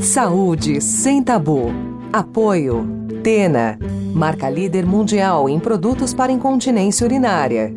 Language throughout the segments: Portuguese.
Saúde sem tabu. Apoio. Tena. Marca líder mundial em produtos para incontinência urinária.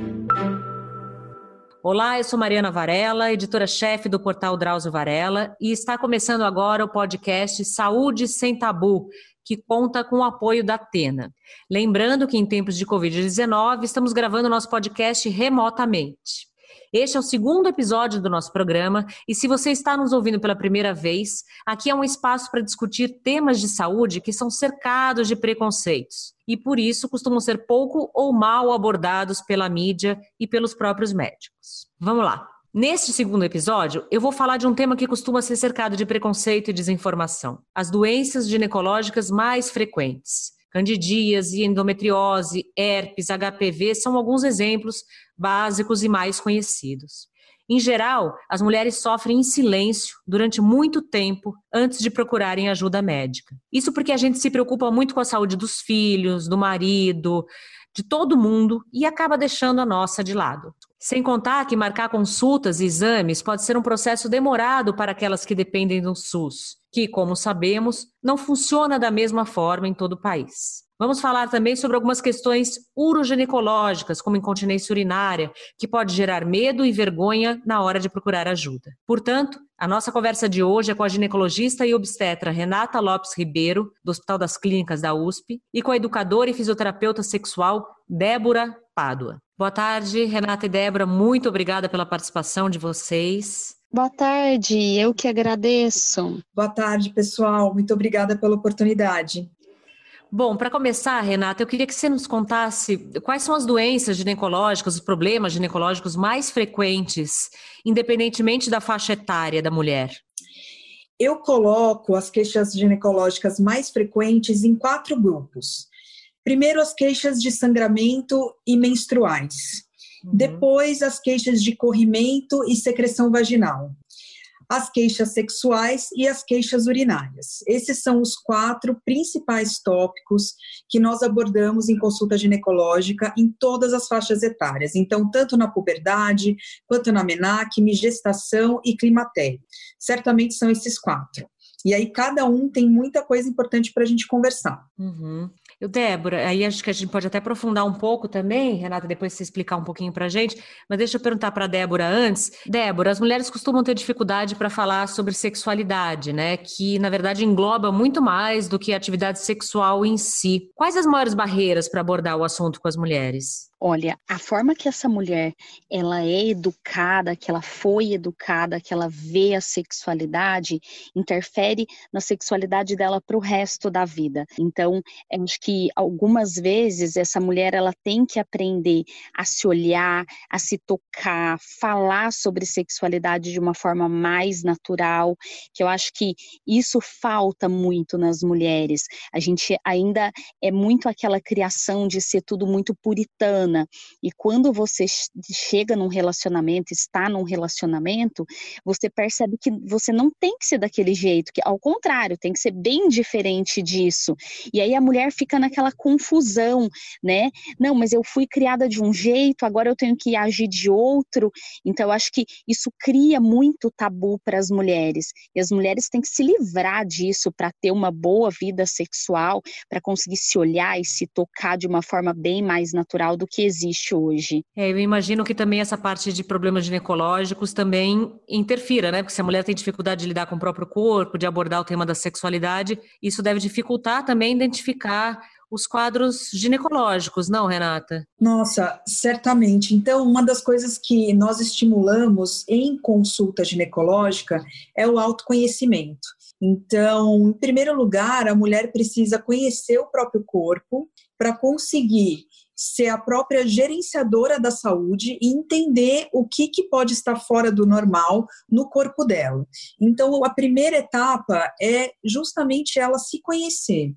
Olá, eu sou Mariana Varela, editora-chefe do portal Drauzio Varela, e está começando agora o podcast Saúde Sem Tabu, que conta com o apoio da Tena. Lembrando que em tempos de Covid-19 estamos gravando nosso podcast remotamente. Este é o segundo episódio do nosso programa e se você está nos ouvindo pela primeira vez, aqui é um espaço para discutir temas de saúde que são cercados de preconceitos e por isso costumam ser pouco ou mal abordados pela mídia e pelos próprios médicos. Vamos lá. Neste segundo episódio, eu vou falar de um tema que costuma ser cercado de preconceito e desinformação: as doenças ginecológicas mais frequentes. Candidíase, endometriose, herpes, HPV são alguns exemplos básicos e mais conhecidos. Em geral, as mulheres sofrem em silêncio durante muito tempo antes de procurarem ajuda médica. Isso porque a gente se preocupa muito com a saúde dos filhos, do marido, de todo mundo e acaba deixando a nossa de lado. Sem contar que marcar consultas e exames pode ser um processo demorado para aquelas que dependem do SUS, que, como sabemos, não funciona da mesma forma em todo o país. Vamos falar também sobre algumas questões uroginecológicas, como incontinência urinária, que pode gerar medo e vergonha na hora de procurar ajuda. Portanto, a nossa conversa de hoje é com a ginecologista e obstetra Renata Lopes Ribeiro, do Hospital das Clínicas da USP, e com a educadora e fisioterapeuta sexual Débora Pádua. Boa tarde, Renata e Débora, muito obrigada pela participação de vocês. Boa tarde, eu que agradeço. Boa tarde, pessoal. Muito obrigada pela oportunidade. Bom, para começar, Renata, eu queria que você nos contasse quais são as doenças ginecológicas, os problemas ginecológicos mais frequentes, independentemente da faixa etária da mulher. Eu coloco as queixas ginecológicas mais frequentes em quatro grupos. Primeiro, as queixas de sangramento e menstruais. Uhum. Depois, as queixas de corrimento e secreção vaginal as queixas sexuais e as queixas urinárias. Esses são os quatro principais tópicos que nós abordamos em consulta ginecológica em todas as faixas etárias. Então, tanto na puberdade, quanto na menacme, gestação e climatério. Certamente são esses quatro. E aí, cada um tem muita coisa importante para a gente conversar. Uhum. Eu, Débora, aí acho que a gente pode até aprofundar um pouco também, Renata, depois você explicar um pouquinho para a gente, mas deixa eu perguntar para a Débora antes. Débora, as mulheres costumam ter dificuldade para falar sobre sexualidade, né? Que, na verdade, engloba muito mais do que a atividade sexual em si. Quais as maiores barreiras para abordar o assunto com as mulheres? Olha, a forma que essa mulher ela é educada, que ela foi educada, que ela vê a sexualidade, interfere na sexualidade dela para o resto da vida. Então, acho que algumas vezes essa mulher ela tem que aprender a se olhar, a se tocar, falar sobre sexualidade de uma forma mais natural, que eu acho que isso falta muito nas mulheres. A gente ainda é muito aquela criação de ser tudo muito puritano humana. E quando você chega num relacionamento, está num relacionamento, você percebe que você não tem que ser daquele jeito, que ao contrário, tem que ser bem diferente disso. E aí a mulher fica naquela confusão, né? Não, mas eu fui criada de um jeito, agora eu tenho que agir de outro. Então eu acho que isso cria muito tabu para as mulheres. E as mulheres têm que se livrar disso para ter uma boa vida sexual, para conseguir se olhar e se tocar de uma forma bem mais natural do que existe hoje. É, eu imagino que também essa parte de problemas ginecológicos também interfira, né? Porque se a mulher tem dificuldade de lidar com o próprio corpo, de abordar o tema da sexualidade, isso deve dificultar também identificar os quadros ginecológicos, não, Renata? Nossa, certamente. Então, uma das coisas que nós estimulamos em consulta ginecológica é o autoconhecimento. Então, em primeiro lugar, a mulher precisa conhecer o próprio corpo para conseguir ser a própria gerenciadora da saúde e entender o que, que pode estar fora do normal no corpo dela. Então, a primeira etapa é justamente ela se conhecer.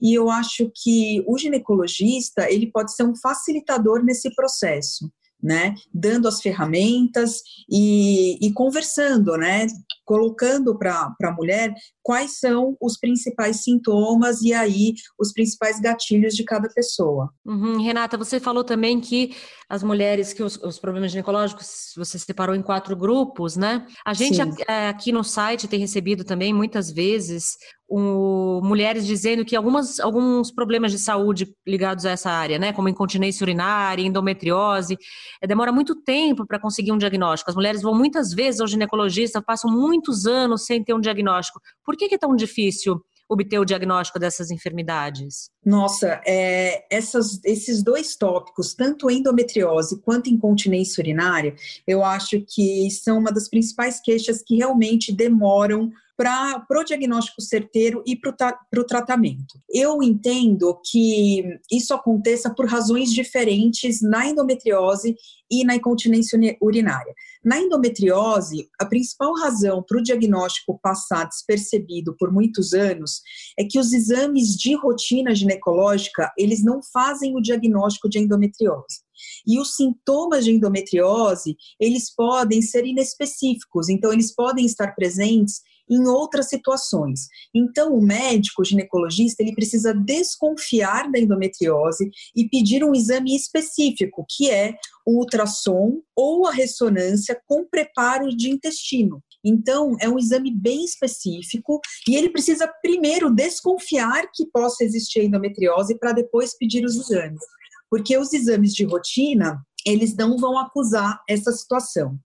E eu acho que o ginecologista ele pode ser um facilitador nesse processo né? Dando as ferramentas e, e conversando, né? Colocando para a mulher quais são os principais sintomas e aí os principais gatilhos de cada pessoa. Uhum. Renata, você falou também que as mulheres que os, os, problemas ginecológicos você separou em quatro grupos, né? A gente é, aqui no site tem recebido também muitas vezes um, mulheres dizendo que algumas, alguns problemas de saúde ligados a essa área, né? Como incontinência urinária, endometriose, é, demora muito tempo para conseguir um diagnóstico. As mulheres vão muitas vezes ao ginecologista, passam muitos anos sem ter um diagnóstico. Por que, que é tão difícil obter o diagnóstico dessas enfermidades? Nossa, é, essas, esses dois tópicos, tanto endometriose quanto incontinência urinária, eu acho que são uma das principais queixas que realmente demoram para o diagnóstico certeiro e para o tratamento. Eu entendo que isso aconteça por razões diferentes na endometriose e na incontinência urinária. Na endometriose, a principal razão para o diagnóstico passar despercebido por muitos anos é que os exames de rotina ginecológica, eles não fazem o diagnóstico de endometriose. E os sintomas de endometriose, eles podem ser inespecíficos, então eles podem estar presentes em outras situações. Então, o médico o ginecologista ele precisa desconfiar da endometriose e pedir um exame específico, que é o ultrassom ou a ressonância com preparo de intestino. Então, é um exame bem específico e ele precisa primeiro desconfiar que possa existir endometriose para depois pedir os exames. Porque os exames de rotina, eles não vão acusar essa situação.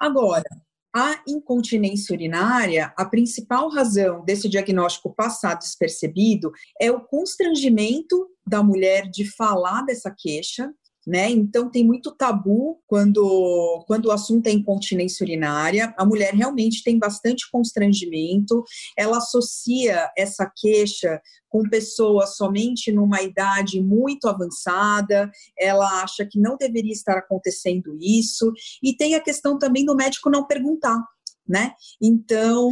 Agora, a incontinência urinária, a principal razão desse diagnóstico passar despercebido é o constrangimento da mulher de falar dessa queixa, né? Então tem muito tabu quando, quando o assunto é incontinência urinária. A mulher realmente tem bastante constrangimento, ela associa essa queixa com pessoas somente numa idade muito avançada, ela acha que não deveria estar acontecendo isso, e tem a questão também do médico não perguntar né? Então,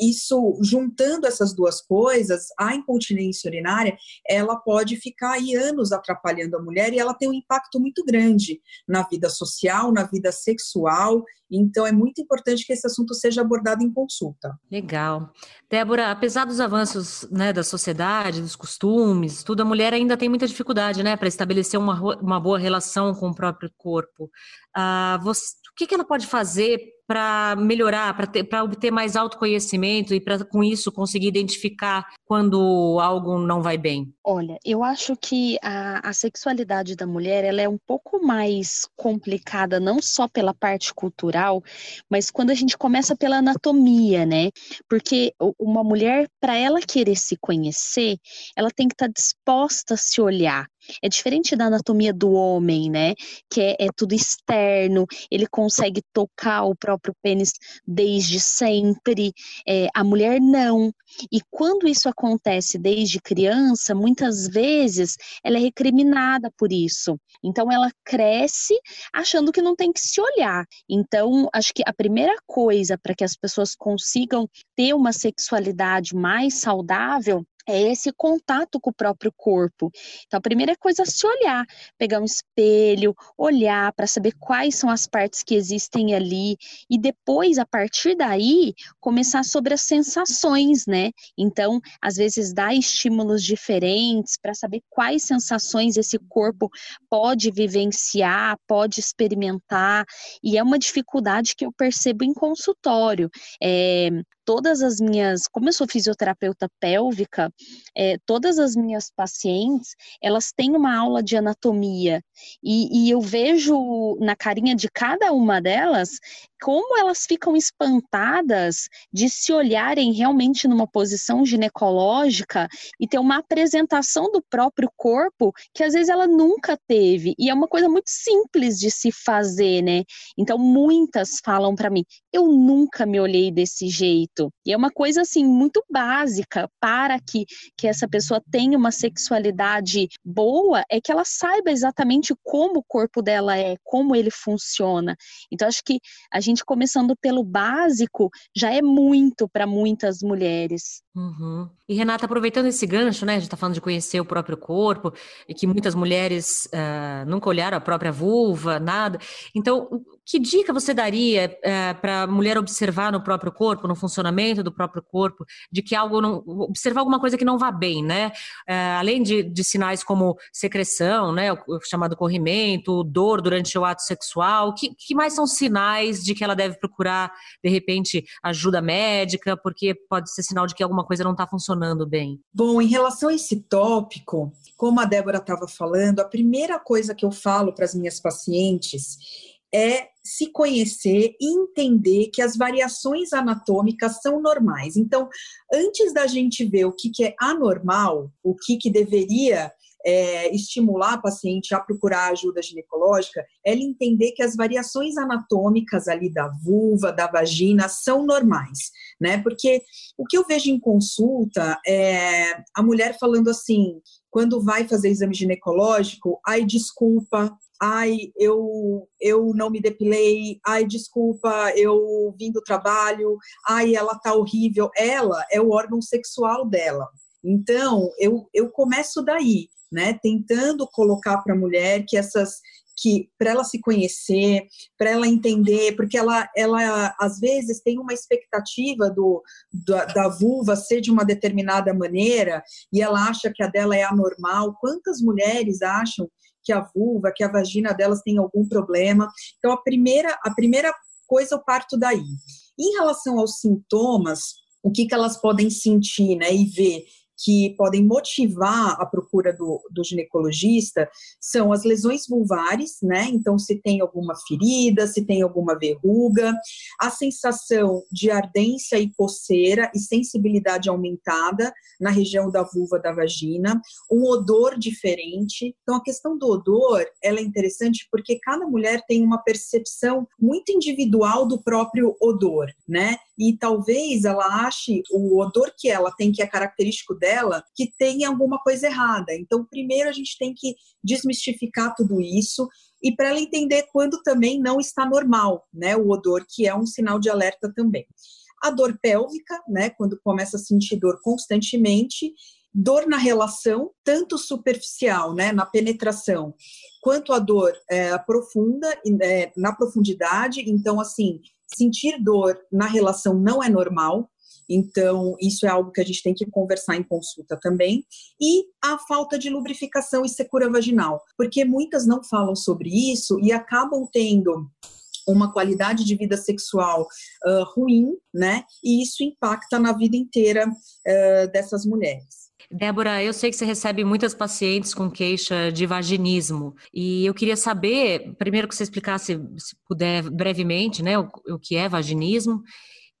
isso, juntando essas duas coisas, a incontinência urinária, ela pode ficar aí anos atrapalhando a mulher e ela tem um impacto muito grande na vida social, na vida sexual. Então, é muito importante que esse assunto seja abordado em consulta. Legal. Débora, apesar dos avanços né, da sociedade, dos costumes, tudo, a mulher ainda tem muita dificuldade, né, para estabelecer uma, uma boa relação com o próprio corpo. Ah, você, o que, que ela pode fazer para melhorar, para obter mais autoconhecimento e para com isso conseguir identificar quando algo não vai bem? Olha, eu acho que a, a sexualidade da mulher ela é um pouco mais complicada, não só pela parte cultural, mas quando a gente começa pela anatomia, né? Porque uma mulher, para ela querer se conhecer, ela tem que estar tá disposta a se olhar. É diferente da anatomia do homem, né? Que é, é tudo externo, ele consegue tocar o próprio pênis desde sempre. É, a mulher não. E quando isso acontece desde criança, muitas vezes ela é recriminada por isso. Então ela cresce achando que não tem que se olhar. Então, acho que a primeira coisa para que as pessoas consigam ter uma sexualidade mais saudável é esse contato com o próprio corpo. Então, a primeira coisa é se olhar, pegar um espelho, olhar para saber quais são as partes que existem ali e depois, a partir daí, começar sobre as sensações, né? Então, às vezes, dar estímulos diferentes para saber quais sensações esse corpo pode vivenciar, pode experimentar, e é uma dificuldade que eu percebo em consultório. É, todas as minhas, como eu sou fisioterapeuta pélvica, é, todas as minhas pacientes, elas têm uma aula de anatomia e, e eu vejo na carinha de cada uma delas como elas ficam espantadas de se olharem realmente numa posição ginecológica e ter uma apresentação do próprio corpo que às vezes ela nunca teve. E é uma coisa muito simples de se fazer, né? Então muitas falam para mim: "Eu nunca me olhei desse jeito". E é uma coisa assim muito básica para que que essa pessoa tenha uma sexualidade boa, é que ela saiba exatamente como o corpo dela é, como ele funciona. Então acho que a gente começando pelo básico já é muito para muitas mulheres. Uhum. E Renata, aproveitando esse gancho, né? A gente está falando de conhecer o próprio corpo e que muitas mulheres uh, nunca olharam a própria vulva, nada. Então, que dica você daria uh, eh, para a mulher observar no próprio corpo, no funcionamento do próprio corpo, de que algo não. observar alguma coisa que não vá bem, né? Uh, além de, de, sinais como secreção, né? O, o, chamado corrimento, dor durante o ato sexual, que, que mais são sinais de que ela deve procurar, de repente, ajuda médica, porque pode ser sinal de que alguma coisa não está funcionando bem? Bom, em relação a esse tópico, como a Débora estava falando, a primeira coisa que eu falo para as minhas pacientes é se conhecer e entender que as variações anatômicas são normais. Então, antes da gente ver o que, que é anormal, o que, que deveria é, estimular a paciente a procurar ajuda ginecológica, ela entender que as variações anatômicas ali da vulva, da vagina, são normais, né? Porque o que eu vejo em consulta é a mulher falando assim, quando vai fazer exame ginecológico, ai, desculpa, ai, eu, eu não me depilei, ai, desculpa, eu vim do trabalho, ai, ela tá horrível. Ela é o órgão sexual dela. Então, eu, eu começo daí né? Tentando colocar para a mulher que essas que para ela se conhecer, para ela entender, porque ela, ela às vezes tem uma expectativa do, da, da, vulva ser de uma determinada maneira e ela acha que a dela é anormal. Quantas mulheres acham que a vulva, que a vagina delas tem algum problema? Então a primeira a primeira coisa eu parto daí. Em relação aos sintomas, o que, que elas podem sentir, né, e ver que podem motivar a procura do, do, ginecologista são as lesões vulvares, né? Então, se tem alguma ferida, se tem alguma verruga, a sensação de ardência e coceira e sensibilidade aumentada na região da vulva da vagina, um odor diferente. Então, a questão do odor ela é interessante porque cada mulher tem uma percepção muito individual do próprio odor, né? E talvez ela ache o odor que ela tem, que é característico dela, que tem alguma coisa errada. Então, primeiro a gente tem que desmistificar tudo isso e para ela entender quando também não está normal, né, o odor, que é um sinal de alerta também. A dor pélvica, né, quando começa a sentir dor constantemente, dor na relação, tanto superficial, né, na penetração, quanto a dor é, profunda, é, na profundidade. Então, assim, sentir dor na relação não é normal, então, isso é algo que a gente tem que conversar em consulta também. E a falta de lubrificação e secura vaginal, porque muitas não falam sobre isso e acabam tendo uma qualidade de vida sexual uh, ruim, né? E isso impacta na vida inteira uh, dessas mulheres. Débora, eu sei que você recebe muitas pacientes com queixa de vaginismo. E eu queria saber, primeiro que você explicasse, se puder brevemente, né, o, o que é vaginismo.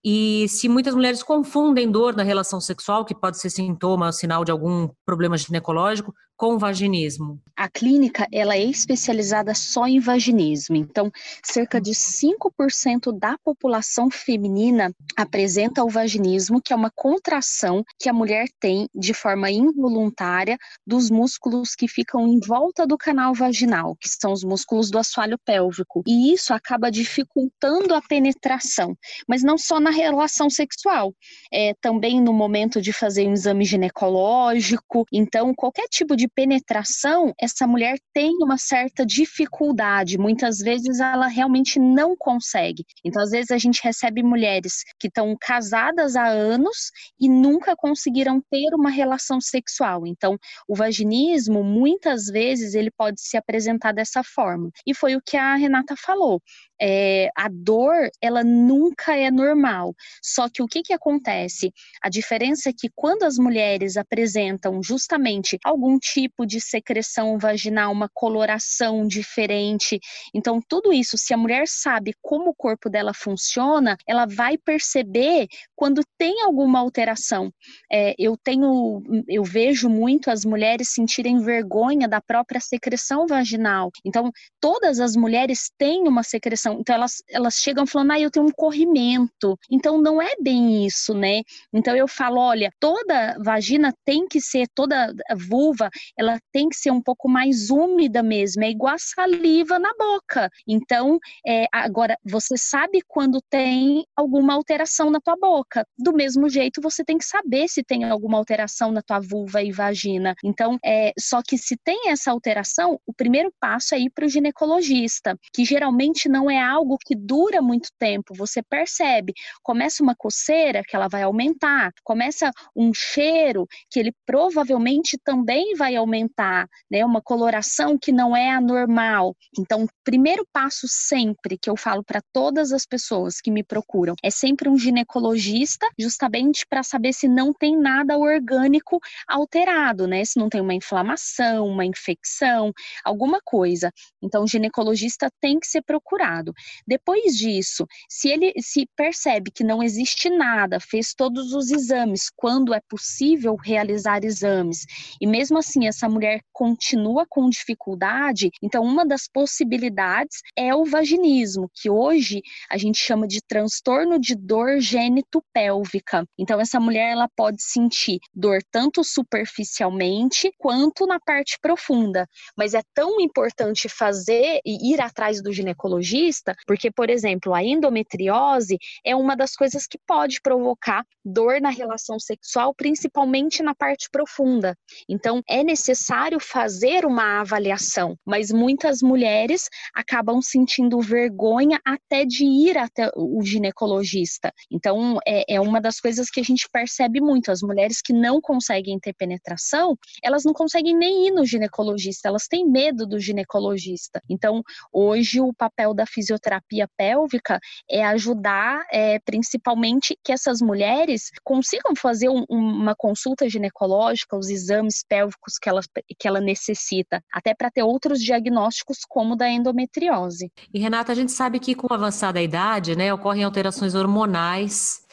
E se muitas mulheres confundem dor na relação sexual, que pode ser sintoma, sinal de algum problema ginecológico, com vaginismo? A clínica ela é especializada só em vaginismo. Então, cerca de 5% da população feminina apresenta o vaginismo, que é uma contração que a mulher tem de forma involuntária dos músculos que ficam em volta do canal vaginal, que são os músculos do assoalho pélvico. E isso acaba dificultando a penetração, mas não só na relação sexual, é também no momento de fazer um exame ginecológico. Então, qualquer tipo de penetração, essa mulher tem uma certa dificuldade. Muitas vezes ela realmente não consegue. Então, às vezes, a gente recebe mulheres que estão casadas há anos e nunca conseguiram ter uma relação sexual. Então, o vaginismo, muitas vezes, ele pode se apresentar dessa forma. E foi o que a Renata falou é, a dor ela nunca é normal. Só que o que, que acontece? A diferença é que quando as mulheres apresentam justamente algum tipo de secreção vaginal, uma coloração diferente, então tudo isso, se a mulher sabe como o corpo dela funciona, ela vai perceber quando tem alguma alteração. É, eu tenho, eu vejo muito as mulheres sentirem vergonha da própria secreção vaginal. Então, todas as mulheres têm uma secreção alteração. Então elas, elas chegam falando, ah, eu tenho um corrimento. Então não é bem isso, né? Então eu falo, olha, toda vagina tem que ser, toda vulva, ela tem que ser um pouco mais úmida mesmo, é igual a saliva na boca. Então, é, agora, você sabe quando tem alguma alteração na tua boca. Do mesmo jeito, você tem que saber se tem alguma alteração na tua vulva e vagina. Então, é, só que se tem essa alteração, o primeiro passo é ir para o ginecologista, que geralmente não é algo que dura muito tempo. Você percebe, começa uma coceira que ela vai aumentar, começa um cheiro que ele provavelmente também vai aumentar, né? Uma coloração que não é anormal. Então, o primeiro passo sempre que eu falo para todas as pessoas que me procuram é sempre um ginecologista, justamente para saber se não tem nada orgânico alterado, né? Se não tem uma inflamação, uma infecção, alguma coisa. Então, o ginecologista tem que ser procurado. Depois disso, se ele se percebe que não existe nada, fez todos os exames, quando é possível realizar exames, e mesmo assim essa mulher continua com dificuldade, então uma das possibilidades é o vaginismo, que hoje a gente chama de transtorno de dor gênito-pélvica. Então essa mulher ela pode sentir dor tanto superficialmente quanto na parte profunda, mas é tão importante fazer e ir atrás do ginecologista, porque por exemplo, a endometriose é uma das coisas que pode provocar dor na relação sexual, principalmente na parte profunda. Então, é necessário fazer uma avaliação, mas muitas mulheres acabam sentindo vergonha até de ir até o ginecologista. Então, é, é uma das coisas que a gente percebe muito. As mulheres que não conseguem ter penetração, elas não conseguem nem ir no ginecologista, elas têm medo do ginecologista. Então, hoje, o papel da fisioterapia pélvica é ajudar, é, principalmente, que essas mulheres consigam fazer um, uma consulta ginecológica, os exames pélvicos que ela, que ela necessita, até para ter outros diagnósticos como da endometriose. E Renata, a gente sabe que com a avançada idade, né, ocorrem alterações hormonais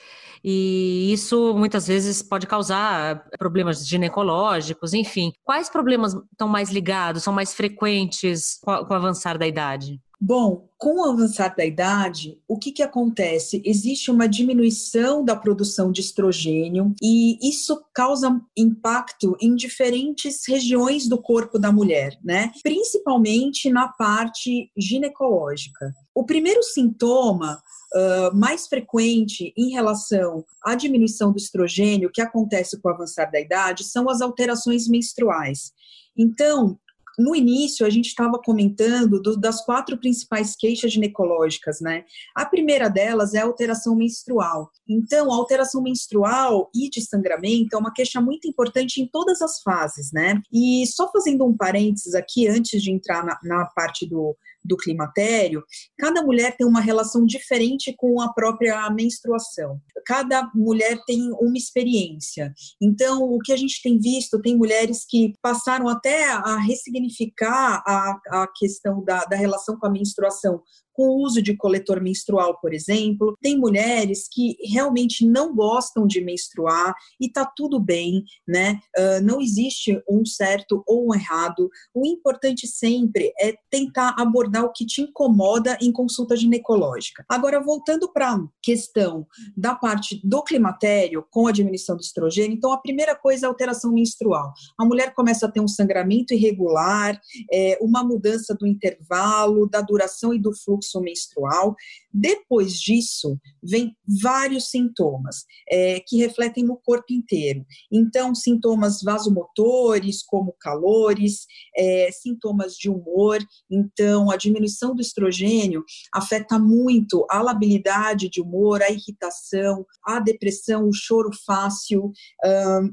e isso muitas vezes pode causar problemas ginecológicos, enfim. Quais problemas estão mais ligados, são mais frequentes com, o avançar da idade? Bom, com o avançar da idade, o que, que acontece? Existe uma diminuição da produção de estrogênio e isso causa impacto em diferentes regiões do corpo da mulher, né? Principalmente na parte ginecológica. O primeiro sintoma uh, mais frequente em relação à diminuição do estrogênio que acontece com o avançar da idade são as alterações menstruais. Então, no início, a gente estava comentando do, das quatro principais queixas ginecológicas, né? A primeira delas é a alteração menstrual. Então, a alteração menstrual e de sangramento é uma queixa muito importante em todas as fases, né? E só fazendo um parênteses aqui, antes de entrar na, na parte do, do climatério, cada mulher tem uma relação diferente com a própria menstruação. Cada mulher tem uma experiência. Então, o que a gente tem visto, tem mulheres que passaram até a ressignificar a, a questão da, da relação com a menstruação com o uso de coletor menstrual, por exemplo. Tem mulheres que realmente não gostam de menstruar e tá tudo bem, né? Uh, não existe um certo ou um errado. O importante sempre é tentar abordar o que te incomoda em consulta ginecológica. Agora, voltando para a questão da parte do climatério com a diminuição do estrogênio, então a primeira coisa é a alteração menstrual. A mulher começa a ter um sangramento irregular, é, uma mudança do intervalo, da duração e do fluxo fluxo menstrual. Depois disso, vem vários sintomas é, que refletem no corpo inteiro. Então, sintomas vasomotores, como calores, é, sintomas de humor. Então, a diminuição do estrogênio afeta muito a labilidade de humor, a irritação, a depressão, o choro fácil,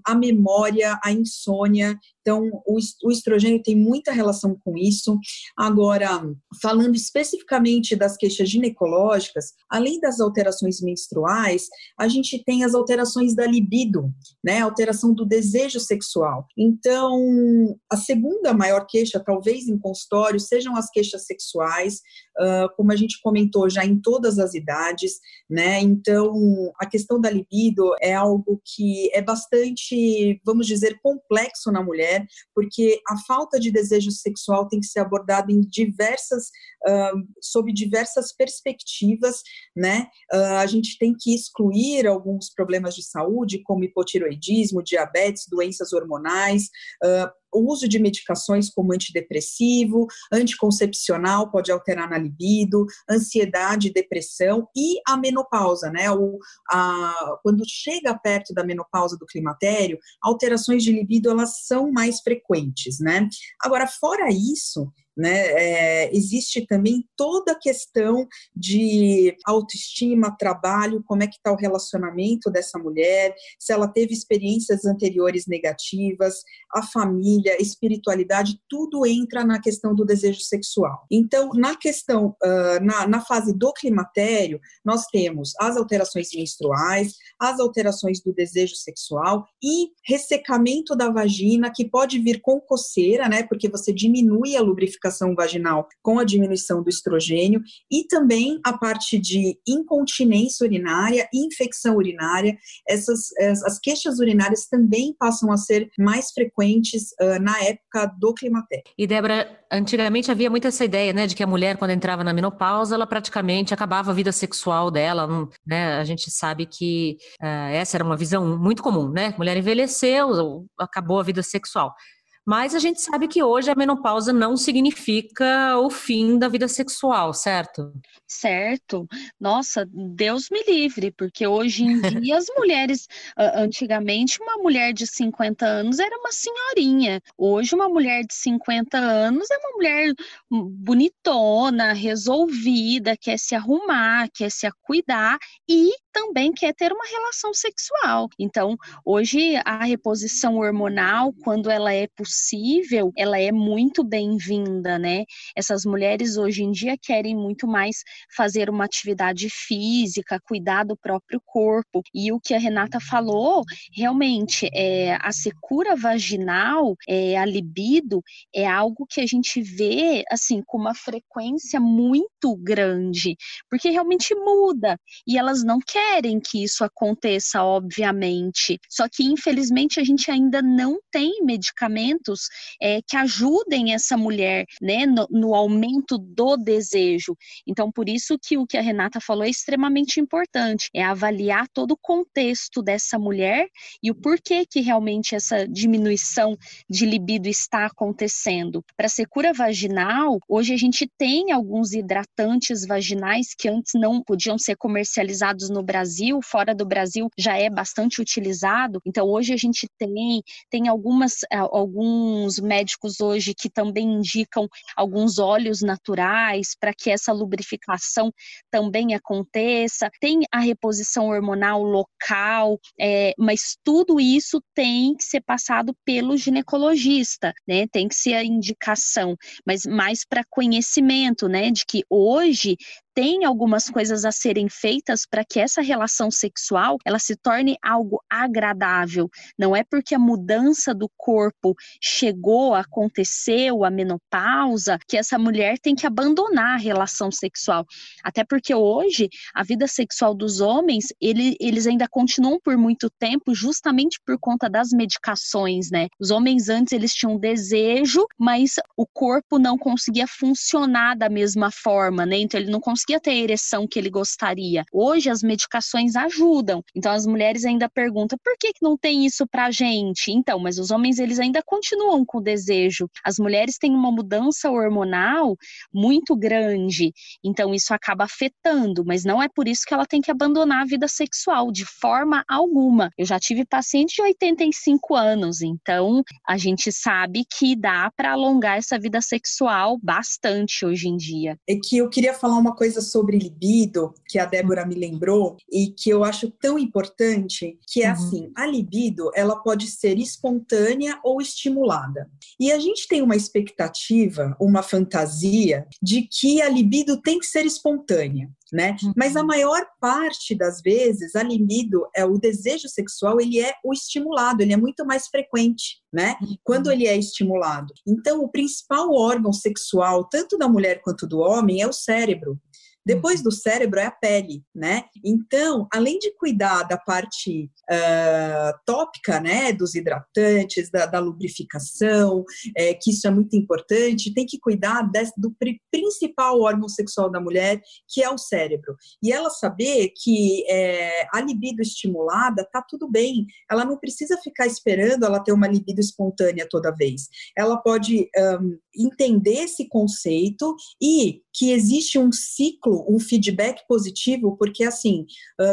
a memória, a insônia. Então, o estrogênio tem muita relação com isso. Agora, falando especificamente das queixas ginecológicas, além das alterações menstruais, a gente tem as alterações da libido, né? Alteração do desejo sexual. Então, a segunda maior queixa, talvez em consultório, sejam as queixas sexuais. uh, como a gente comentou, já em todas as idades, né? Então, a questão da libido é algo que é bastante, vamos dizer, complexo na mulher, porque a falta de desejo sexual tem que ser abordada em diversas, uh, sob diversas perspectivas, né? Uh, a gente tem que excluir alguns problemas de saúde, como hipotiroidismo, diabetes, doenças hormonais, uh, o uso de medicações como antidepressivo, anticoncepcional pode alterar na libido, ansiedade, depressão e a menopausa, né? O, a, quando chega perto da menopausa do climatério, alterações de libido elas são mais frequentes, né? Agora, fora isso, né? É, existe também toda a questão de autoestima, trabalho, como é que está o relacionamento dessa mulher, se ela teve experiências anteriores negativas, a família, a espiritualidade, tudo entra na questão do desejo sexual. Então, na questão, uh, na, na fase do climatério, nós temos as alterações menstruais, as alterações do desejo sexual e ressecamento da vagina, que pode vir com coceira, né? Porque você diminui a lubrificação vaginal com a diminuição do estrogênio e também a parte de incontinência urinária, infecção urinária. Essas as queixas urinárias também passam a ser mais frequentes uh, na época do climatério. E Débora, antigamente havia muito essa ideia, né, de que a mulher quando entrava na menopausa, ela praticamente acabava a vida sexual dela, né? A gente sabe que uh, essa era uma visão muito comum, né? Mulher envelheceu, acabou a vida sexual. Mas a gente sabe que hoje a menopausa não significa o fim da vida sexual, certo? Certo. Nossa, Deus me livre, porque hoje em dia as mulheres, antigamente, uma mulher de 50 anos era uma senhorinha. Hoje, uma mulher de 50 anos é uma mulher bonitona, resolvida, quer se arrumar, quer se cuidar e também quer ter uma relação sexual. Então, hoje a reposição hormonal, quando ela é possível, ela é muito bem-vinda, né? Essas mulheres hoje em dia querem muito mais fazer uma atividade física, cuidar do próprio corpo. E o que a Renata falou, realmente, é, a secura vaginal, é, a libido, é algo que a gente vê, assim, com uma frequência muito grande, porque realmente muda. E elas não querem querem que isso aconteça, obviamente. Só que, infelizmente, a gente ainda não tem medicamentos é, que ajudem essa mulher né, no, no, aumento do desejo. Então, por isso que o que a Renata falou é extremamente importante, é avaliar todo o contexto dessa mulher e o porquê que realmente essa diminuição de libido está acontecendo. Para secura vaginal, hoje a gente tem alguns hidratantes vaginais que antes não podiam ser comercializados no Brasil, fora do Brasil já é bastante utilizado. Então hoje a gente tem tem algumas alguns médicos hoje que também indicam alguns óleos naturais para que essa lubrificação também aconteça. Tem a reposição hormonal local, é, mas tudo isso tem que ser passado pelo ginecologista, né? Tem que ser a indicação, mas mais para conhecimento, né? De que hoje tem algumas coisas a serem feitas para que essa relação sexual ela se torne algo agradável. Não é porque a mudança do corpo chegou, aconteceu, a menopausa, que essa mulher tem que abandonar a relação sexual. Até porque hoje a vida sexual dos homens, ele, eles ainda continuam por muito tempo justamente por conta das medicações, né? Os homens antes eles tinham desejo, mas o corpo não conseguia funcionar da mesma forma, né? Então ele não conseguia conseguia ter a ereção que ele gostaria. Hoje as medicações ajudam. Então as mulheres ainda perguntam: por que, que não tem isso pra gente? Então, mas os homens eles ainda continuam com o desejo. As mulheres têm uma mudança hormonal muito grande. Então isso acaba afetando, mas não é por isso que ela tem que abandonar a vida sexual de forma alguma. Eu já tive paciente de 85 anos, então a gente sabe que dá para alongar essa vida sexual bastante hoje em dia. É que eu queria falar uma coisa coisa sobre libido que a Débora me lembrou e que eu acho tão importante, que é uhum. assim, a libido, ela pode ser espontânea ou estimulada. E a gente tem uma expectativa, uma fantasia de que a libido tem que ser espontânea. né? Uhum. Mas a maior parte das vezes, a libido, é o desejo sexual, ele é o estimulado, ele é muito mais frequente, né? Uhum. Quando ele é estimulado. Então, o principal órgão sexual, tanto da mulher quanto do homem, é o cérebro. Depois uhum. do cérebro é a pele, né? Então, além de cuidar da parte uh, tópica, né, dos hidratantes, da, da lubrificação, é, que isso é muito importante, tem que cuidar desse, do principal órgão sexual da mulher, que é o cérebro. E ela saber que é, a libido estimulada tá tudo bem, ela não precisa ficar esperando ela ter uma libido espontânea toda vez. Ela pode um, entender esse conceito e que existe um ciclo, um feedback positivo, porque assim,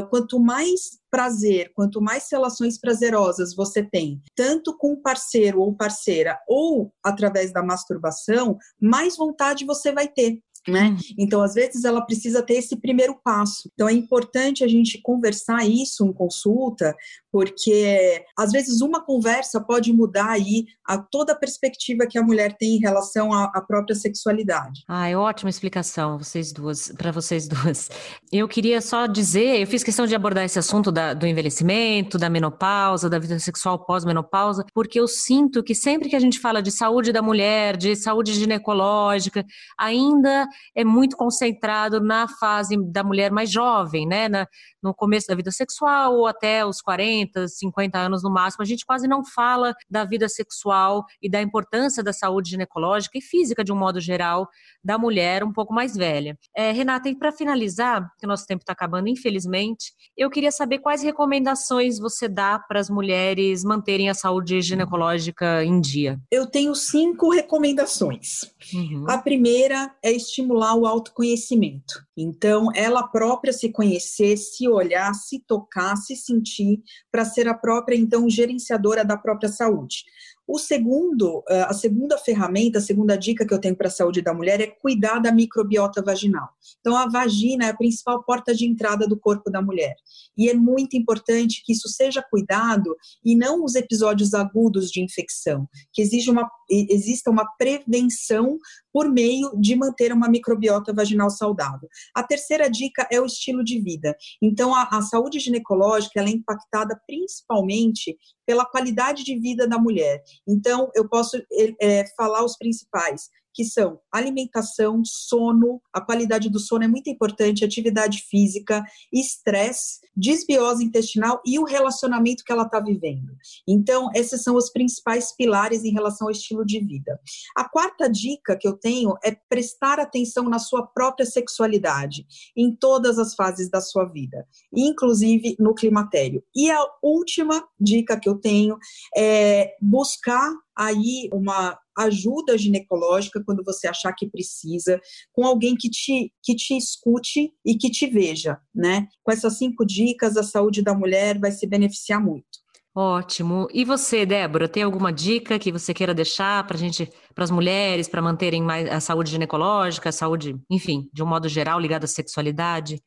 quanto mais prazer, quanto mais relações prazerosas você tem, tanto com o parceiro ou parceira, ou através da masturbação, mais vontade você vai ter. Né? Então, às vezes, ela precisa ter esse primeiro passo. Então, é importante a gente conversar isso em consulta, porque às vezes uma conversa pode mudar aí a toda a perspectiva que a mulher tem em relação à, à própria sexualidade. Ah, é ótima explicação, vocês duas, para vocês duas. Eu queria só dizer, eu fiz questão de abordar esse assunto da, do envelhecimento, da menopausa, da vida sexual pós-menopausa, porque eu sinto que sempre que a gente fala de saúde da mulher, de saúde ginecológica, ainda é muito concentrado na fase da mulher mais jovem, né? Na, no começo da vida sexual ou até os 40, 50 anos no máximo. A gente quase não fala da vida sexual e da importância da saúde ginecológica e física, de um modo geral, da mulher um pouco mais velha. É, Renata, e para finalizar, que o nosso tempo está acabando, infelizmente, eu queria saber quais recomendações você dá para as mulheres manterem a saúde ginecológica em dia. Eu tenho cinco recomendações. Uhum. A primeira é estimular o autoconhecimento. Então, ela própria se conhecer, se olhar, se tocar, se sentir, para ser a própria, então, gerenciadora da própria saúde. O segundo, a segunda ferramenta, a segunda dica que eu tenho para a saúde da mulher é cuidar da microbiota vaginal. Então, a vagina é a principal porta de entrada do corpo da mulher. E é muito importante que isso seja cuidado e não os episódios agudos de infecção, que exige uma, exista uma prevenção por meio de manter uma microbiota vaginal saudável. A terceira dica é o estilo de vida. Então, a, a saúde ginecológica é impactada principalmente pela qualidade de vida da mulher. Então, eu posso é, falar os principais que são alimentação, sono, a qualidade do sono é muito importante, atividade física, estresse, desbiose intestinal e o relacionamento que ela está vivendo. Então, esses são os principais pilares em relação ao estilo de vida. A quarta dica que eu tenho é prestar atenção na sua própria sexualidade, em todas as fases da sua vida, inclusive no climatério. E a última dica que eu tenho é buscar aí uma ajuda ginecológica quando você achar que precisa, com alguém que te, que te escute e que te veja, né? Com essas cinco dicas, a saúde da mulher vai se beneficiar muito. Ótimo. E você, Débora, tem alguma dica que você queira deixar para gente, para as mulheres, para manterem mais a saúde ginecológica, a saúde, enfim, de um modo geral ligada à sexualidade?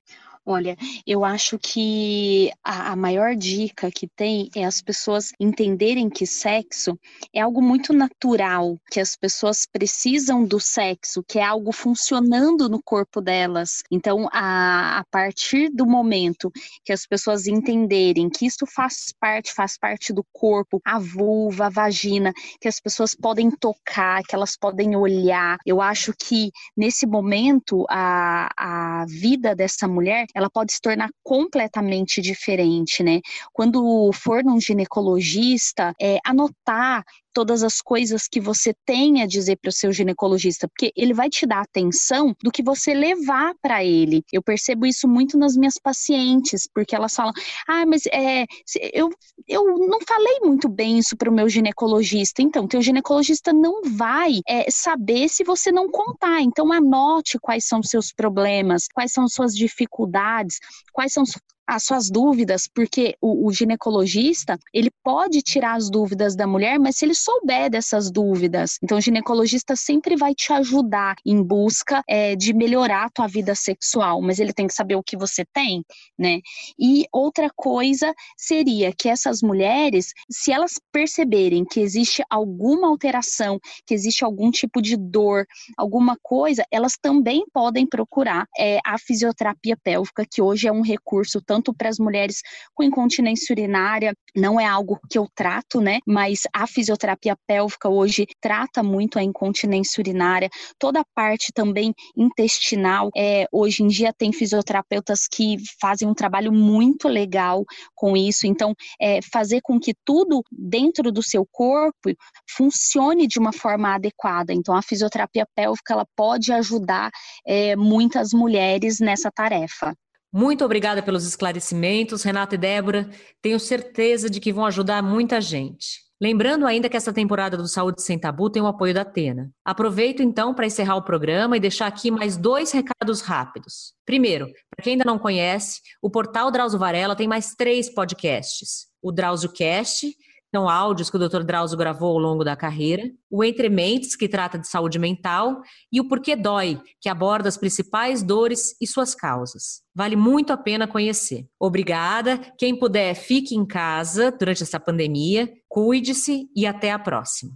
Olha, eu acho que a, a, maior dica que tem é as pessoas entenderem que sexo é algo muito natural, que as pessoas precisam do sexo, que é algo funcionando no corpo delas. Então, a, a partir do momento que as pessoas entenderem que isso faz parte, faz parte do corpo, a vulva, a vagina, que as pessoas podem tocar, que elas podem olhar, eu acho que nesse momento a, a vida dessa mulher ela pode se tornar completamente diferente, né? Quando for num ginecologista, é, anotar todas as coisas que você tem a dizer para o seu ginecologista, porque ele vai te dar atenção do que você levar para ele. Eu percebo isso muito nas minhas pacientes, porque elas falam: ah, mas é, eu, eu não falei muito bem isso para o meu ginecologista. Então, teu ginecologista não vai é, saber se você não contar. Então, anote quais são seus problemas, quais são suas dificuldades, quais são as suas dúvidas, porque o, o, ginecologista, ele pode tirar as dúvidas da mulher, mas se ele souber dessas dúvidas, então o ginecologista sempre vai te ajudar em busca é, de melhorar a tua vida sexual, mas ele tem que saber o que você tem, né? E outra coisa seria que essas mulheres, se elas perceberem que existe alguma alteração, que existe algum tipo de dor, alguma coisa, elas também podem procurar é, a fisioterapia pélvica, que hoje é um recurso tanto para as mulheres com incontinência urinária, não é algo que eu trato, né? Mas a fisioterapia pélvica hoje trata muito a incontinência urinária, toda a parte também intestinal. É, hoje em dia tem fisioterapeutas que fazem um trabalho muito legal com isso. Então, é, fazer com que tudo dentro do seu corpo funcione de uma forma adequada. Então, a fisioterapia pélvica ela pode ajudar é, muitas mulheres nessa tarefa. Muito obrigada pelos esclarecimentos, Renata e Débora. Tenho certeza de que vão ajudar muita gente. Lembrando ainda que essa temporada do Saúde Sem Tabu tem o apoio da Atena. Aproveito então para encerrar o programa e deixar aqui mais dois recados rápidos. Primeiro, para quem ainda não conhece, o portal Drauzio Varela tem mais três podcasts. O Drauzio Cast, são áudios que o Dr. Drauzio gravou ao longo da carreira, o Entre Mentes, que trata de saúde mental, e o Porquê Dói, que aborda as principais dores e suas causas. Vale muito a pena conhecer. Obrigada. Quem puder, fique em casa durante essa pandemia, cuide-se e até a próxima.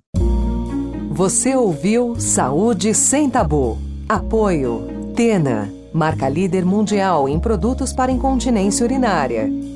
Você ouviu Saúde Sem Tabu. Apoio. Tena, marca líder mundial em produtos para incontinência urinária.